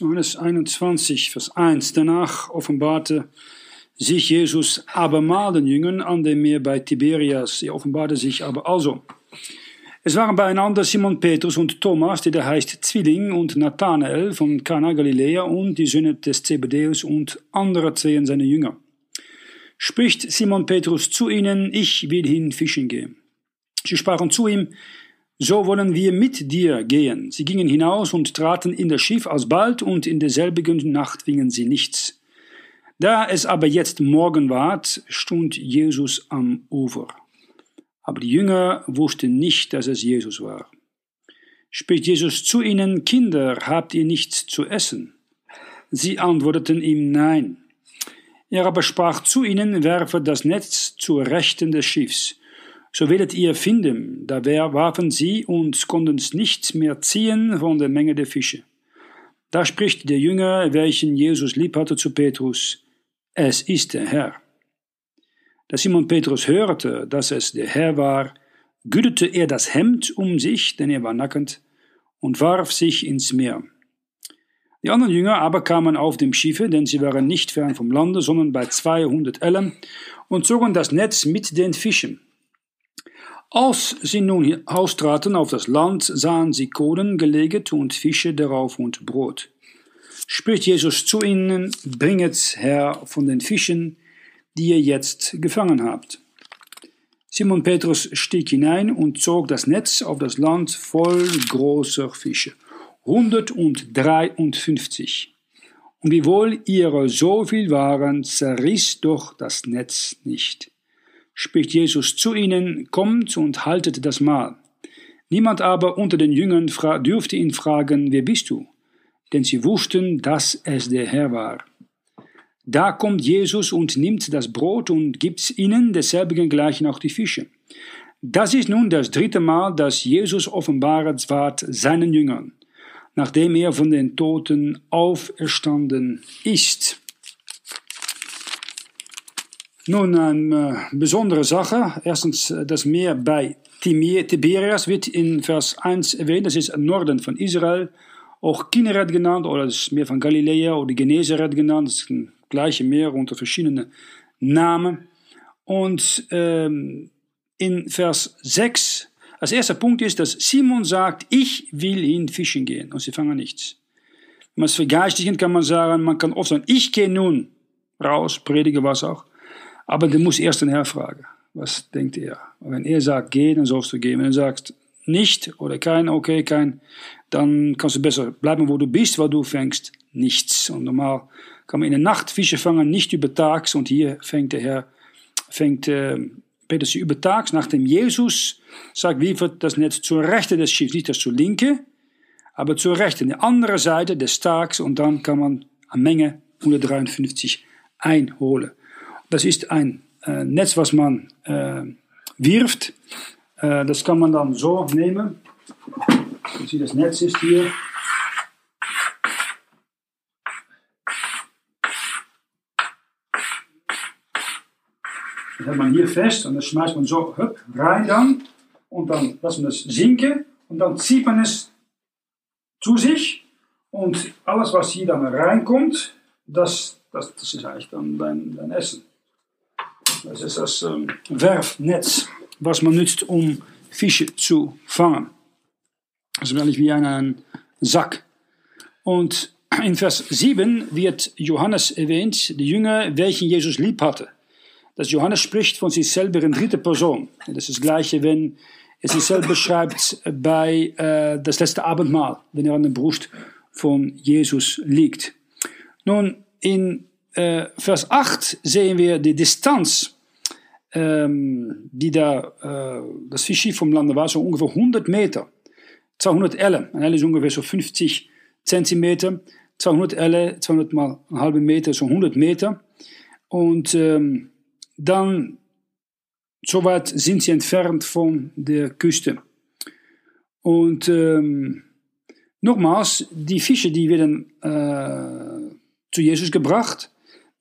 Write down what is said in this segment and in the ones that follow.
Johannes 21, Vers 1. Danach offenbarte sich Jesus abermal den Jüngern an dem Meer bei Tiberias. Er offenbarte sich aber also. Es waren beieinander Simon Petrus und Thomas, der heißt Zwilling, und Nathanael von Kana Galiläa und die Söhne des Zebedeus und andere zwei seine Jünger. Spricht Simon Petrus zu ihnen, ich will hin fischen gehen. Sie sprachen zu ihm, so wollen wir mit dir gehen. Sie gingen hinaus und traten in das Schiff alsbald, und in derselbigen Nacht fingen sie nichts. Da es aber jetzt Morgen ward, stund Jesus am Ufer. Aber die Jünger wussten nicht, dass es Jesus war. Spricht Jesus zu ihnen, Kinder, habt ihr nichts zu essen? Sie antworteten ihm Nein. Er aber sprach zu ihnen, werfe das Netz zur Rechten des Schiffs so werdet ihr finden. Da warfen sie und konnten nichts mehr ziehen von der Menge der Fische. Da spricht der Jünger, welchen Jesus lieb hatte, zu Petrus, es ist der Herr. Da Simon Petrus hörte, dass es der Herr war, gürtete er das Hemd um sich, denn er war nackend, und warf sich ins Meer. Die anderen Jünger aber kamen auf dem Schiffe, denn sie waren nicht fern vom Lande, sondern bei 200 Ellen, und zogen das Netz mit den Fischen. Als sie nun austraten auf das Land, sahen sie Kohlen gelegt und Fische darauf und Brot. Spricht Jesus zu ihnen, bringet her von den Fischen, die ihr jetzt gefangen habt. Simon Petrus stieg hinein und zog das Netz auf das Land voll großer Fische, 153. Und wiewohl ihre so viel waren, zerriss doch das Netz nicht spricht Jesus zu ihnen, kommt und haltet das Mahl. Niemand aber unter den Jüngern dürfte ihn fragen, wer bist du? Denn sie wussten, dass es der Herr war. Da kommt Jesus und nimmt das Brot und gibt's ihnen, desselbigen gleichen auch die Fische. Das ist nun das dritte Mal, dass Jesus offenbaret ward seinen Jüngern, nachdem er von den Toten auferstanden ist. Nun, eine äh, besondere Sache. Erstens, äh, das Meer bei Tiberias wird in Vers 1 erwähnt. Das ist im Norden von Israel. Auch Kinneret genannt oder das Meer von Galiläa oder Genezareth genannt. Das ist ein gleiche Meer unter verschiedenen Namen. Und ähm, in Vers 6, als erster Punkt ist, dass Simon sagt, ich will in Fischen gehen. Und sie fangen nichts. Wenn man es vergeistlichen kann man sagen, man kann oft sagen, ich gehe nun raus, predige was auch. Aber du musst erst den Herr fragen. Was denkt er? Und wenn er sagt, geh, dann sollst du gehen. Wenn er sagt, nicht oder kein, okay, kein, dann kannst du besser bleiben, wo du bist, weil du fängst nichts. Und normal kann man in der Nacht Fische fangen, nicht über Tags. Und hier fängt der Herr, fängt äh, Petrus über Tags, nachdem Jesus sagt, wird das Netz zur Rechte des Schiffs, nicht das zur Linke, aber zur Rechte, die andere Seite des Tags. Und dann kann man eine Menge 153 einholen. Das ist ein äh, Netz, was man äh, wirft. Äh, das kann man dann so nehmen. Sehe, das Netz ist hier. Das hat man hier fest und das schmeißt man so hup, rein dann. Und dann lässt man es sinken und dann zieht man es zu sich. Und alles, was hier dann reinkommt, das, das, das ist dein, dein Essen. Das ist das ähm, Werfnetz, was man nutzt, um Fische zu fangen. Das ist eigentlich wie ein Sack. Und in Vers 7 wird Johannes erwähnt, die Jünger, welchen Jesus lieb hatte. Das Johannes spricht von sich selber in dritter Person. Das ist das Gleiche, wenn er sich selber beschreibt bei äh, das letzte Abendmahl, wenn er an der Brust von Jesus liegt. Nun, in äh, Vers 8 sehen wir die Distanz, ähm, die da äh, das Fischschiff vom Lande war, so ungefähr 100 Meter. 200 Elle. Ein Elle ist ungefähr so 50 Zentimeter. 200 Elle, 200 mal einen halben Meter, so 100 Meter. Und ähm, dann, so weit sind sie entfernt von der Küste. Und ähm, nochmals, die Fische, die werden äh, zu Jesus gebracht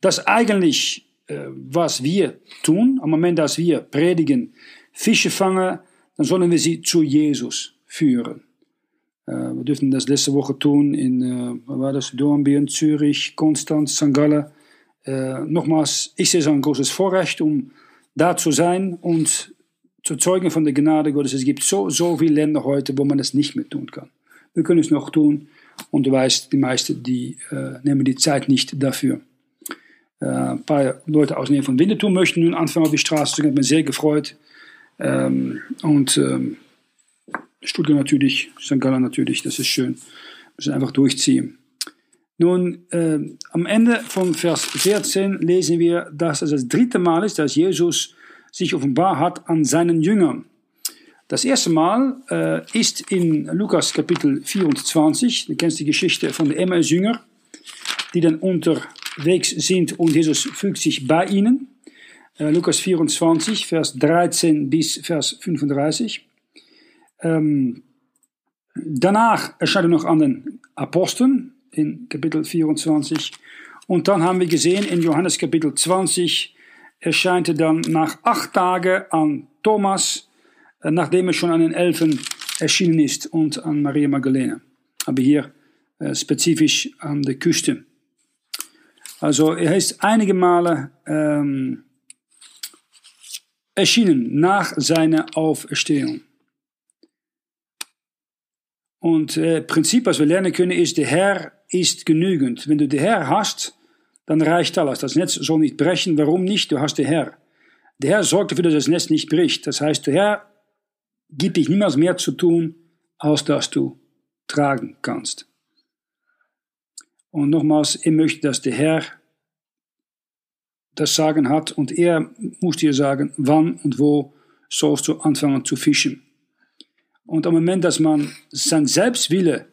dass eigentlich, äh, was wir tun, am Moment, dass wir predigen, Fische fangen, dann sollen wir sie zu Jesus führen. wir dürfen das letzte Woche tun in, äh, war das, Dornbirn, Zürich, Konstanz, St. Gallen. Äh, nochmals, ich sehe es ein großes Vorrecht, um da zu sein und zu zeugen von der Gnade Gottes. Es gibt so, so viele Länder heute, wo man das nicht mehr tun kann. Wir können es noch tun und du weißt, die meisten, die äh, nehmen die Zeit nicht dafür. Äh, ein paar Leute aus der Nähe von Winterthur möchten nun anfangen auf die Straße zu gehen, hat mich sehr gefreut. Ähm, und ähm, Stuttgart natürlich, St. Gallen natürlich, das ist schön. Müssen einfach durchziehen. Nun, äh, am Ende von Vers 14 lesen wir, dass es das dritte Mal ist, dass Jesus sich offenbar hat an seinen Jüngern. Das erste Mal äh, ist in Lukas Kapitel 24. Du kennst die Geschichte von den Emmaus-Jünger, die dann unterwegs sind und Jesus fügt sich bei ihnen. Äh, Lukas 24, Vers 13 bis Vers 35. Ähm, danach erscheint er noch an den Aposteln in Kapitel 24. Und dann haben wir gesehen, in Johannes Kapitel 20 erscheint er dann nach acht Tagen an Thomas, äh, nachdem er schon an den Elfen erschienen ist und an Maria Magdalena. Aber hier äh, spezifisch an der Küste. Also er ist einige Male ähm, erschienen nach seiner Auferstehung. Und äh, Prinzip, was wir lernen können, ist, der Herr ist genügend. Wenn du den Herr hast, dann reicht alles. Das Netz soll nicht brechen. Warum nicht? Du hast den Herr. Der Herr sorgt dafür, dass das Netz nicht bricht. Das heißt, der Herr gibt dich niemals mehr zu tun, als dass du tragen kannst. Und nochmals, er möchte, dass der Herr das Sagen hat und er muss dir sagen, wann und wo sollst du anfangen zu fischen. Und am Moment, dass man sein Selbstwille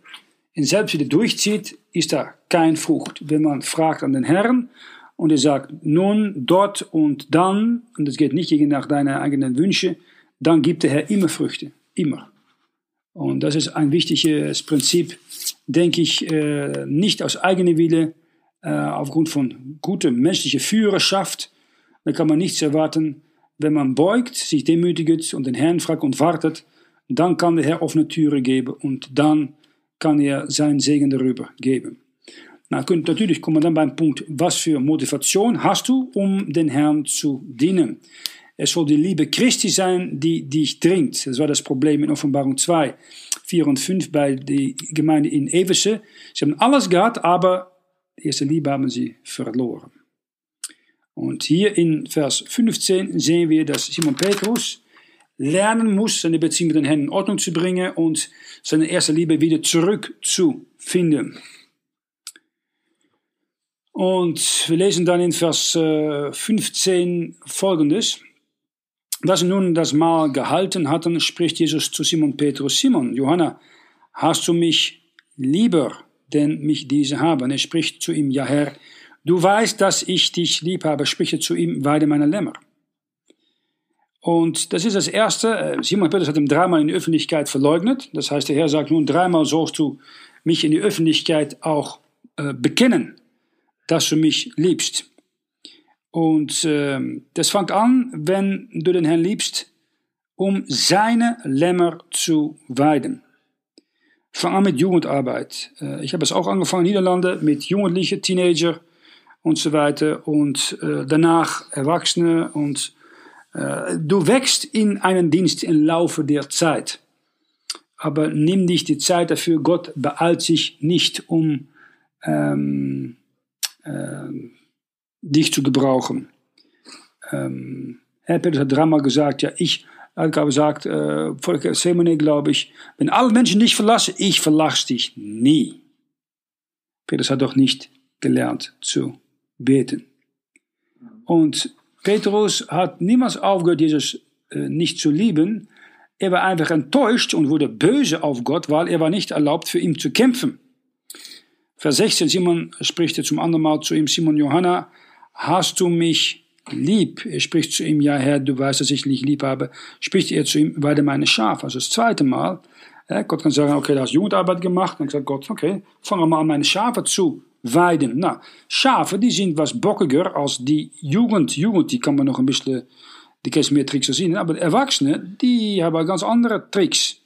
in Selbstwille durchzieht, ist da kein Frucht. Wenn man fragt an den Herrn und er sagt, nun, dort und dann, und es geht nicht gegen nach deinen eigenen Wünsche, dann gibt der Herr immer Früchte. Immer. Und das ist ein wichtiges Prinzip, denke ich, äh, nicht aus eigenem Wille, äh, aufgrund von guter menschlicher Führerschaft. Da kann man nichts erwarten. Wenn man beugt, sich demütigt und den Herrn fragt und wartet, dann kann der Herr offene Türen geben und dann kann er seinen Segen darüber geben. Na, natürlich kommen wir dann beim Punkt, was für Motivation hast du, um den Herrn zu dienen? Es soll die Liebe Christi sein, die dich dringt. Das war das Problem in Offenbarung 2, 4 und 5 bei der Gemeinde in Everse. Sie haben alles gehabt, aber die erste Liebe haben sie verloren. Und hier in Vers 15 sehen wir, dass Simon Petrus lernen muss, seine Beziehung mit den Herrn in Ordnung zu bringen und seine erste Liebe wieder zurückzufinden. Und wir lesen dann in Vers 15 äh, folgendes. Da sie nun das Mahl gehalten hatten, spricht Jesus zu Simon Petrus, Simon, Johanna, hast du mich lieber, denn mich diese haben? Er spricht zu ihm, ja Herr, du weißt, dass ich dich lieb habe, spricht zu ihm, weide meine Lämmer. Und das ist das Erste. Äh, Simon Petrus hat ihn dreimal in die Öffentlichkeit verleugnet. Das heißt, der Herr sagt nun, dreimal sollst du mich in die Öffentlichkeit auch äh, bekennen, dass du mich liebst. Und äh, das fängt an, wenn du den Herrn liebst, um seine Lämmer zu weiden. Fang an mit Jugendarbeit. Äh, ich habe es auch angefangen in Niederlande mit Jugendlichen, Teenager und so weiter. Und äh, danach Erwachsene und äh, du wächst in einen Dienst im Laufe der Zeit. Aber nimm dich die Zeit dafür. Gott beeilt sich nicht, um ähm, äh, dich zu gebrauchen. Ähm, Herr Petrus hat dreimal gesagt, ja, ich, hat gesagt, äh, vor der glaube ich, wenn alle Menschen dich verlassen, ich verlasse dich nie. Petrus hat doch nicht gelernt zu beten. Und Petrus hat niemals aufgehört, Jesus äh, nicht zu lieben. Er war einfach enttäuscht und wurde böse auf Gott, weil er war nicht erlaubt, für ihn zu kämpfen. Vers 16, Simon spricht zum anderen Mal zu ihm, Simon Johanna, hast du mich lieb? Er spricht zu ihm, ja Herr, du weißt, dass ich dich lieb habe. Spricht er zu ihm, weide meine Schafe. Also das zweite Mal, ja, Gott kann sagen, okay, du hast Jugendarbeit gemacht. Dann sagt Gott, okay, fang mal an, meine Schafe zu weiden. Nou, Schafen die sind was bockiger als die Jugend. Jugend die kann man noch ein bisschen, die kan meer tricks zien. Aber Erwachsene, die hebben ganz andere Tricks.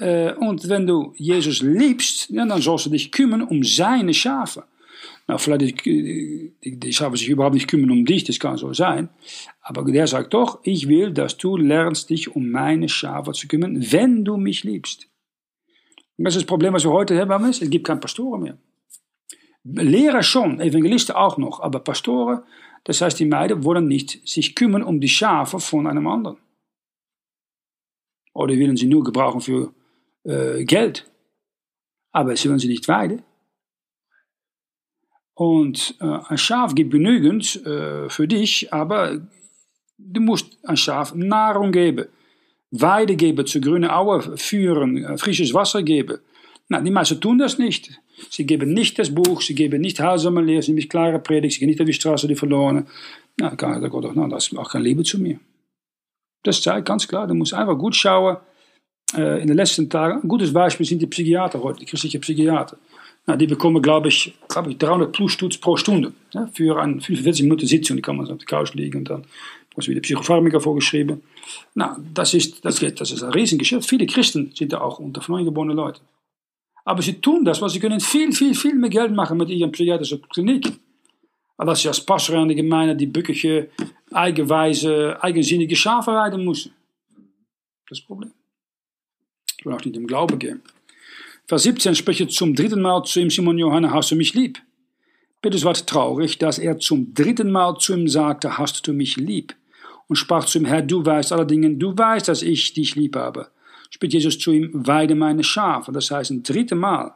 Äh, und wenn du Jesus liebst, ja, dann sollst du dich kümmern um seine Schafe. Nou, vielleicht die, die, Schafe sich überhaupt nicht kümmern um dich, das kann so sein. Aber der sagt doch, ich will, dass du lernst, dich um meine Schafe zu kümmern, wenn du mich liebst. Und das ist das Problem, was wir heute haben, ist, es gibt keine Pastoren mehr. Lehrer schon, Evangelisten auch noch, aber Pastoren, das heißt, die Meiden wollen nicht sich kümmern um die Schafe von einem anderen. Oder willen sie nur gebrauchen für äh, Geld. Aber sie wollen sie nicht weiden. Und äh, ein Schaf gibt genügend äh, für dich, aber du musst ein Schaf Nahrung geben. Weide geben, zu grüne Aue führen, äh, frisches Wasser geben. Na, die meisten tun das nicht. Sie geben nicht das Buch, sie geben nicht Lehre, sie nicht klare Predigt, sie gehen nicht auf die Straße, die verloren. Na, da kann der Gott auch, na, das ist auch kein Liebe zu mir. Das zeigt ganz klar, du musst einfach gut schauen. Äh, in den letzten Tagen, ein gutes Beispiel sind die Psychiater heute, die christlichen Psychiater. Na, die bekommen, glaube ich, glaube ich, 300 plus Stutz pro Stunde. Ja, für eine 45 Minuten Sitzung, die kann man auf der Couch liegen und dann was wieder Psychopharmaka vorgeschrieben. Na, das ist, das, das ist ein Riesengeschäft. Viele Christen sind da auch unter neugeborene Leute. Aber sie tun das, weil sie können viel, viel, viel mehr Geld machen mit ihren psychiatrischen Kliniken. Als sie als Pastor an die Gemeinde die bückige, eigenweise, eigensinnige Schafe weiden müssen. Das ist das Problem. Ich will auch nicht im Glauben gehen. Vers 17 spricht zum dritten Mal zu ihm, Simon Johanna, hast du mich lieb? Petrus war traurig, dass er zum dritten Mal zu ihm sagte, hast du mich lieb? Und sprach zu ihm, Herr, du weißt alle Dinge, du weißt, dass ich dich lieb habe. Spricht Jesus zu ihm, weide meine Schafe. Das heißt ein drittes Mal.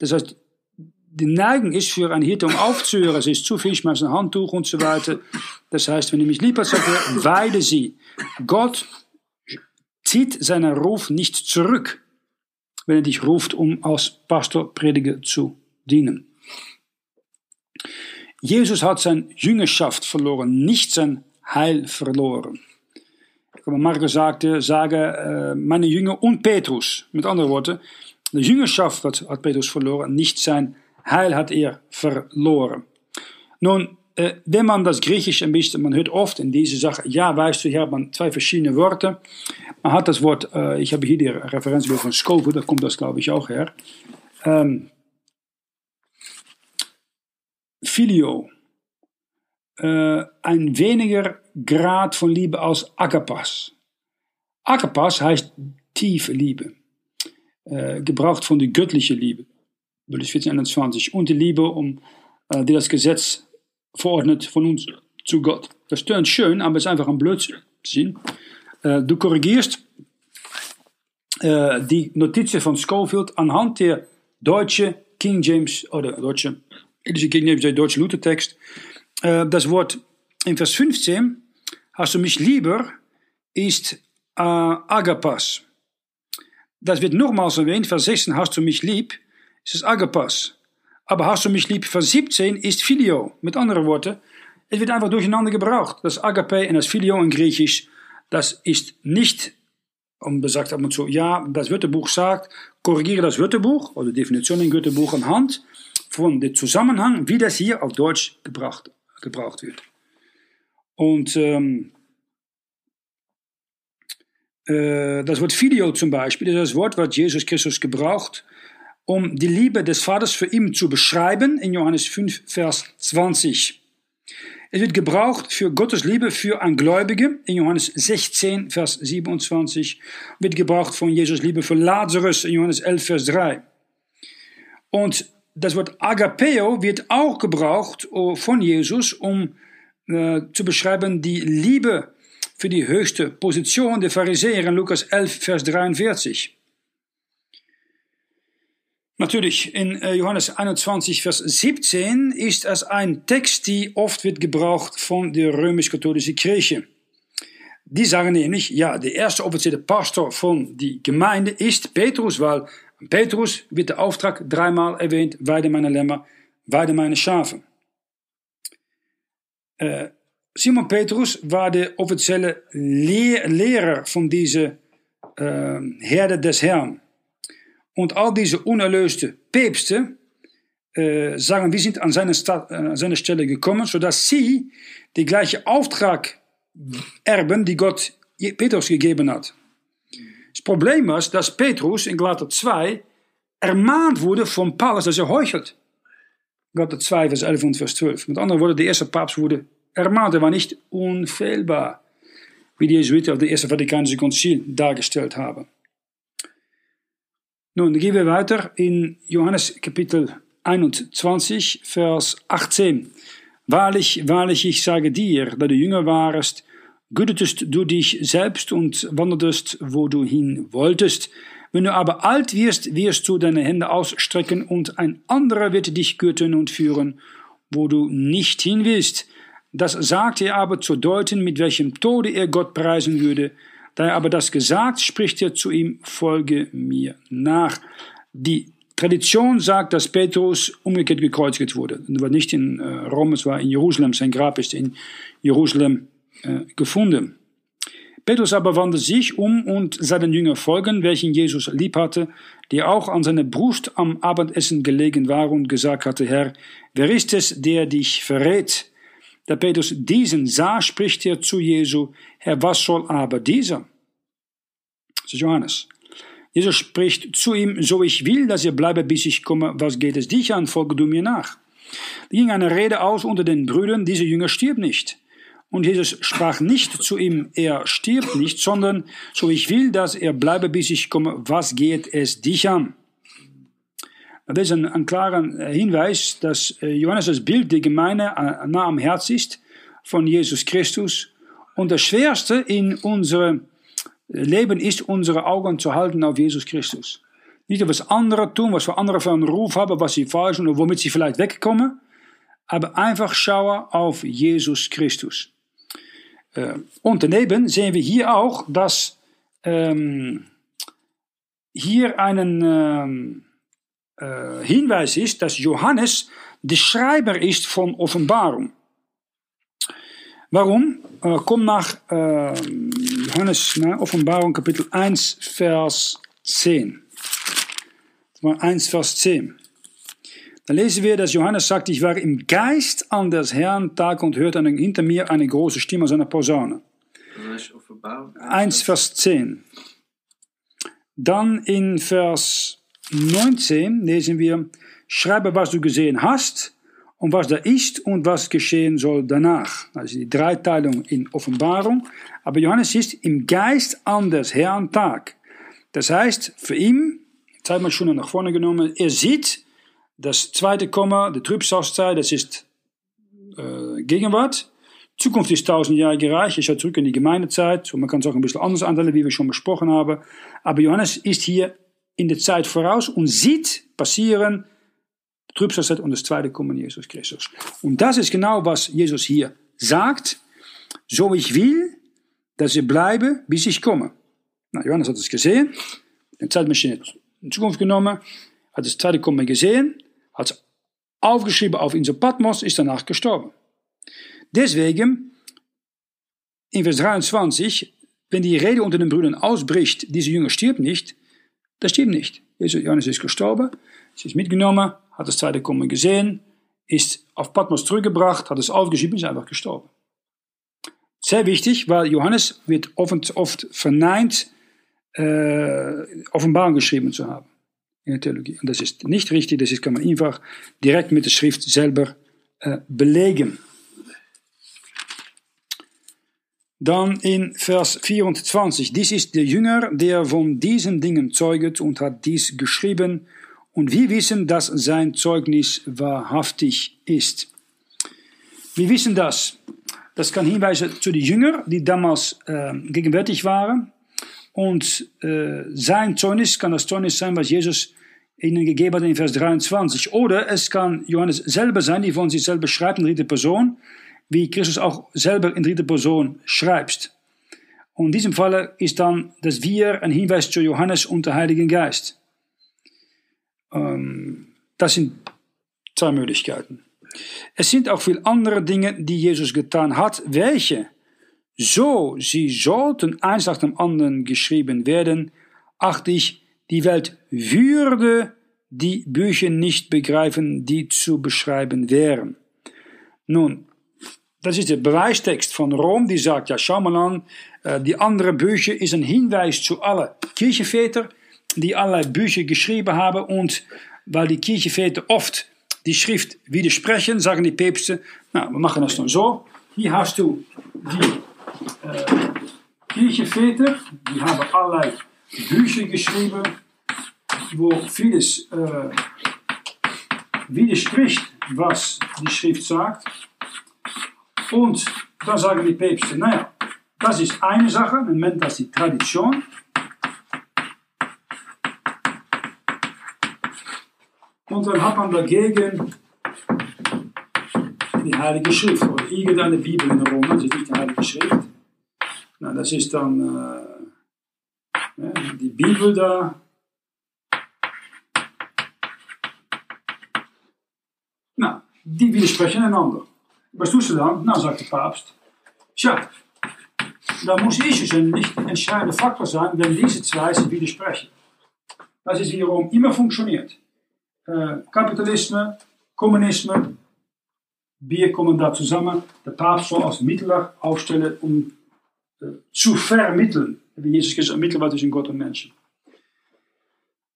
Das heißt, die Neigung ist für ein Hirte, um aufzuhören. Es ist zu viel, ich mache ein Handtuch und so weiter. Das heißt, wenn du mich lieb hast, sagt er, weide sie. Gott zieht seinen Ruf nicht zurück wenn er dich ruft, um als Pastor, Prediger zu dienen. Jesus hat sein Jüngerschaft verloren, nicht sein Heil verloren. Markus sagte, sage äh, meine Jünger und Petrus. Mit anderen Worten, die Jüngerschaft hat Petrus verloren, nicht sein Heil hat er verloren. Nun, äh, wenn man das Griechisch ein bisschen, man hört oft in diese Sache, ja, weißt du, hier hat man zwei verschiedene Worte. Man hat das Wort, äh, ich habe hier die Referenz von Scove, da kommt das glaube ich auch her. Ähm, Filio, äh, ein weniger Grad von Liebe als Agapas. Agapas heißt tiefe Liebe, gebraucht von der göttlichen Liebe, Vers 14, 21, und die Liebe, um die das Gesetz verordnet von uns zu Gott. Das tönt schön, aber es ist einfach ein Blödsinn. Äh, du korrigierst äh, die Notiz von Schofield anhand der deutschen King James, oder deutsche, King James, der deutsche Luthertext. Äh, das Wort in Vers 15, hast du mich lieber, ist äh, Agapas. Das wird nochmals erwähnt, Vers 16, hast du mich lieb, ist es Agapas. Aber hast du mich lieb, Vers 17 ist Filio. Mit anderen Worten, es wird einfach durcheinander gebraucht. Das Agape und das Filio in Griechisch, das ist nicht, und man sagt ab und zu, ja, das Wörterbuch sagt, korrigiere das Wörterbuch oder Definition im Wörterbuch anhand von dem Zusammenhang, wie das hier auf Deutsch gebracht, gebraucht wird. Und ähm, äh, das Wort Filio zum Beispiel ist das Wort, was Jesus Christus gebraucht, um die Liebe des Vaters für ihn zu beschreiben, in Johannes 5, Vers 20. Es wird gebraucht für Gottes Liebe für ein Gläubige, in Johannes 16, Vers 27, wird gebraucht von Jesus Liebe für Lazarus, in Johannes 11, Vers 3. Und das Wort Agapeo wird auch gebraucht oh, von Jesus, um äh, zu beschreiben die Liebe für die höchste Position der Pharisäer in Lukas 11, Vers 43. Natürlich, in äh, Johannes 21, Vers 17 ist es ein Text, die oft wird gebraucht von der römisch-katholischen Kirche. Die sagen nämlich, ja, der erste offizielle Pastor von die Gemeinde ist Petrus, weil Petrus wird der Auftrag dreimal erwähnt, weide meine Lämmer, weide meine Schafe. Äh, Simon Petrus war der offizielle Lehr Lehrer von dieser äh, Herde des Herrn. Und all diese unerlöste Päpste äh, sagen, wir sind an seine, Sta äh, an seine Stelle gekommen, sodass sie die gleiche Auftrag erben, die Gott Petrus gegeben hat. Das Problem war, dass Petrus in Galater 2 ermahnt wurde von Paulus, dass er heuchelt. Galater 2, Vers 11 und Vers 12. Mit anderen Worten, der erste Papst wurde ermahnt, er war nicht unfehlbar, wie die Jesuiten auf dem Ersten Vatikanischen Konzil dargestellt haben. Nun gehen wir weiter in Johannes Kapitel 21, Vers 18. Wahrlich, wahrlich, ich sage dir, da du jünger warst, gütetest du dich selbst und wandertest, wo du hin wolltest. Wenn du aber alt wirst, wirst du deine Hände ausstrecken und ein anderer wird dich gürten und führen, wo du nicht hin willst. Das sagte er aber zu deuten, mit welchem Tode er Gott preisen würde. Da er aber das gesagt, spricht er zu ihm, folge mir nach. Die Tradition sagt, dass Petrus umgekehrt gekreuzigt wurde. Das war nicht in äh, Rom, es war in Jerusalem. Sein Grab ist in Jerusalem äh, gefunden. Petrus aber wandte sich um und sah den Jünger folgen, welchen Jesus lieb hatte, der auch an seiner Brust am Abendessen gelegen war und gesagt hatte, Herr, wer ist es, der dich verrät? Da Petrus diesen sah, spricht er zu Jesu, Herr, was soll aber dieser? Das ist Johannes. Jesus spricht zu ihm, so ich will, dass er bleibe, bis ich komme, was geht es dich an, folge du mir nach. Da ging eine Rede aus unter den Brüdern, dieser Jünger stirbt nicht. Und Jesus sprach nicht zu ihm, er stirbt nicht, sondern so ich will, dass er bleibe, bis ich komme, was geht es dich an? Das ist ein, ein klarer Hinweis, dass äh, Johannes das Bild der Gemeinde äh, nah am Herz ist von Jesus Christus. Und das Schwerste in unserem Leben ist, unsere Augen zu halten auf Jesus Christus. Nicht, was andere tun, was für andere für einen Ruf haben, was sie falsch und womit sie vielleicht wegkommen, aber einfach schauen auf Jesus Christus. Äh, und daneben sehen wir hier auch, dass ähm, hier einen ähm, äh, Hinweis ist, dass Johannes der Schreiber ist von Offenbarung. Warum? Äh, komm nach äh, Johannes, na, Offenbarung Kapitel 1, Vers 10. 1, Vers 10. Dann lesen wir, dass Johannes sagt, ich war im Geist an des Herrn Tag und hörte hinter mir eine große Stimme aus einer Posaune. 1, Vers 10. Dann in Vers 19 lesen wir, schreibe, was du gesehen hast und was da ist und was geschehen soll danach. Also die Dreiteilung in Offenbarung. Aber Johannes ist im Geist an des Herrn Tag. Das heißt, für ihn, Zeit mal schon nach vorne genommen, er sieht, das zweite Komma, die Trübsalzeit, das ist äh, Gegenwart. Zukunft ist tausendjährige Reich, ich schaue zurück in die Gemeindezeit und man kann es auch ein bisschen anders anteilen, wie wir schon besprochen haben. Aber Johannes ist hier in der Zeit voraus und sieht passieren Trübsalzeit und das zweite Kommen Jesus Christus. Und das ist genau, was Jesus hier sagt. So ich will, dass ich bleibe, bis ich komme. Na, Johannes hat es gesehen, die Zeitmaschine in Zukunft genommen, hat das zweite Kommen gesehen hat aufgeschrieben auf Insel Patmos, ist danach gestorben. Deswegen, in Vers 23, wenn die Rede unter den Brüdern ausbricht, dieser Jünger stirbt nicht, das stimmt nicht. Johannes ist gestorben, sie ist mitgenommen, hat das zweite Kommen gesehen, ist auf Patmos zurückgebracht, hat es aufgeschrieben, ist einfach gestorben. Sehr wichtig, weil Johannes wird oft, oft verneint, äh, Offenbarung geschrieben zu haben in der Theologie. Und das ist nicht richtig, das kann man einfach direkt mit der Schrift selber äh, belegen. Dann in Vers 24, dies ist der Jünger, der von diesen Dingen zeuget und hat dies geschrieben, und wir wissen, dass sein Zeugnis wahrhaftig ist. Wir wissen das. Das kann hinweisen zu den Jüngern, die damals äh, gegenwärtig waren. Und äh, sein Zeugnis kann das Zeugnis sein, was Jesus ihnen gegeben hat in Vers 23. Oder es kann Johannes selber sein, die von sich selber schreibt in dritter Person, wie Christus auch selber in dritter Person schreibt. Und in diesem Falle ist dann das Wir ein Hinweis zu Johannes und der Heiligen Geist. Ähm, das sind zwei Möglichkeiten. Es sind auch viele andere Dinge, die Jesus getan hat, welche so sie sollten eins nach dem anderen geschrieben werden, achte ich, die Welt würde die Bücher nicht begreifen, die zu beschreiben wären. Nun, das ist der Beweistext von Rom, die sagt, ja, schau mal an, äh, die andere Bücher ist ein Hinweis zu allen Kirchenväter, die allerlei Bücher geschrieben haben und weil die Kirchenväter oft die Schrift widersprechen, sagen die Päpste, na, wir machen das dann so. Hier hast du die äh, Kirchenväter, die haben allerlei Bücher geschrieben, wo vieles äh, widerspricht, was die Schrift sagt. Und dann sagen die Päpste, naja, das ist eine Sache, man nennt das die Tradition. Und dann hat man dagegen die Heilige Schrift oder irgendeine Bibel in Rom, das ist nicht die Heilige Schrift. Na, das ist dann äh, die Bibel da. Na, die widersprechen einander. Was tust du dann? Nou, sagt der Papst. Tja, dann muss Jesus ein nicht entscheidender Faktor sein, wenn diese zwei sich widersprechen. Das ist wie Rom immer funktioniert. Äh, Kapitalismus, Kommunismus, wir kommen da zusammen. Der Papst soll als Mittler aufstellen, um äh, zu vermitteln. Wie Jesus gesagt, Mittler zwischen Gott und Menschen.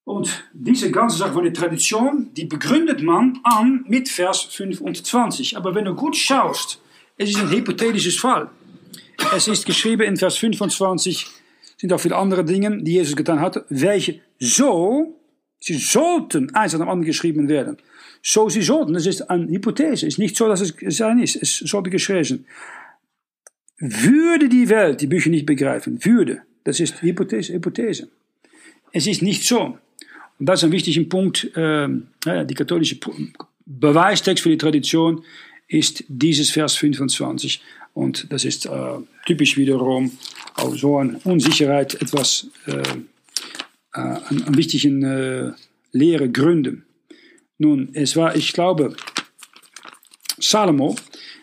Und diese ganze Sache von der Tradition, die begründet man an mit Vers 25. Aber wenn du gut schaust, es ist ein hypothetisches Fall. Es ist geschrieben in Vers 25, sind auch viele andere Dinge, die Jesus getan hat, welche so, sie sollten eins an dem anderen geschrieben werden. So sie sollten, das ist eine Hypothese, es ist nicht so, dass es sein ist, es sollte geschrieben. Würde die Welt die Bücher nicht begreifen, würde, das ist Hypothese, Hypothese. Es ist nicht so. Und das ist ein wichtiger Punkt. Äh, die katholische Beweistext für die Tradition ist dieses Vers 25. Und das ist äh, typisch wiederum auch so eine Unsicherheit, etwas äh, an, wichtigen Lehre gründen. Nun, es war, ich glaube, Salomo,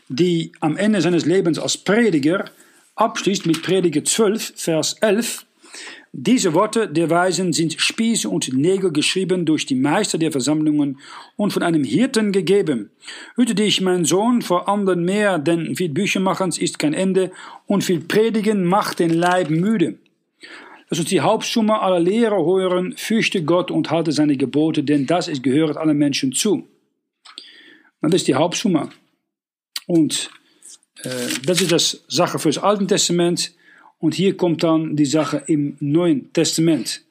die am Ende seines Lebens als Prediger abschließt mit Prediger 12, Vers 11. Diese Worte der Weisen sind Spieße und Nägel geschrieben durch die Meister der Versammlungen und von einem Hirten gegeben. Hüte dich, mein Sohn, vor anderen mehr, denn viel Büchermachens ist kein Ende und viel Predigen macht den Leib müde. Lass uns die Hauptsumme aller Lehre hören, fürchte Gott und halte seine Gebote, denn das ist, gehört allen Menschen zu. Das ist die Hauptsumme. Und äh, das ist das Sache für das Alte Testament. Und hier kommt dann die Sache im Neuen Testament.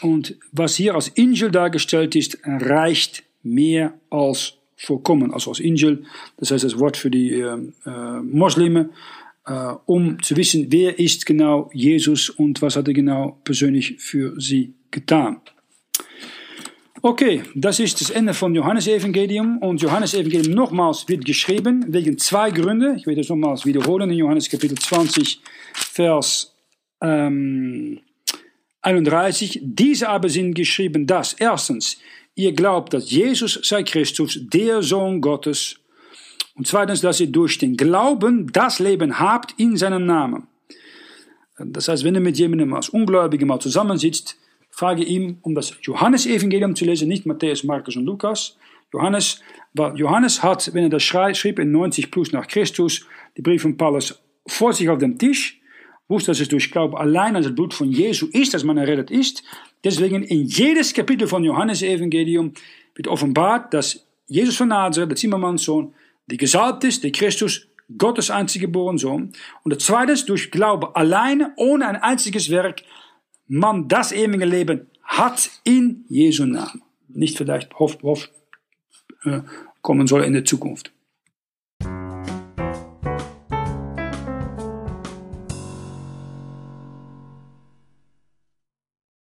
Und was hier als Ingel dargestellt ist, reicht mehr als vollkommen. Also als Ingel, das heißt das Wort für die äh, äh, Moslime, äh, um zu wissen, wer ist genau Jesus und was hat er genau persönlich für sie getan. Okay, das ist das Ende von Johannes Evangelium. Und Johannes Evangelium nochmals wird geschrieben wegen zwei Gründe. Ich werde das nochmals wiederholen in Johannes Kapitel 20, Vers ähm, 31. Diese aber sind geschrieben, dass erstens ihr glaubt, dass Jesus sei Christus, der Sohn Gottes. Und zweitens, dass ihr durch den Glauben das Leben habt in seinem Namen. Das heißt, wenn ihr mit jemandem als Ungläubiger mal zusammensitzt, frage ihm, um das Johannesevangelium zu lesen, nicht Matthäus, Markus und Lukas. Johannes, Johannes hat, wenn er das schrieb, in 90 plus nach Christus, die Brief von Paulus vor sich auf dem Tisch, wusste, dass es durch Glauben allein an das Blut von Jesu ist, dass man errettet ist. Deswegen in jedes Kapitel von Johannes Evangelium wird offenbart, dass Jesus von Nazareth, der Zimmermannssohn, die gesalbt ist, der Christus, Gottes einzige geborene Sohn. Und der zweite durch Glaube alleine, ohne ein einziges Werk, man das ewige Leben hat in Jesu Namen. Nicht vielleicht hoff, hoff, äh, kommen soll in der Zukunft.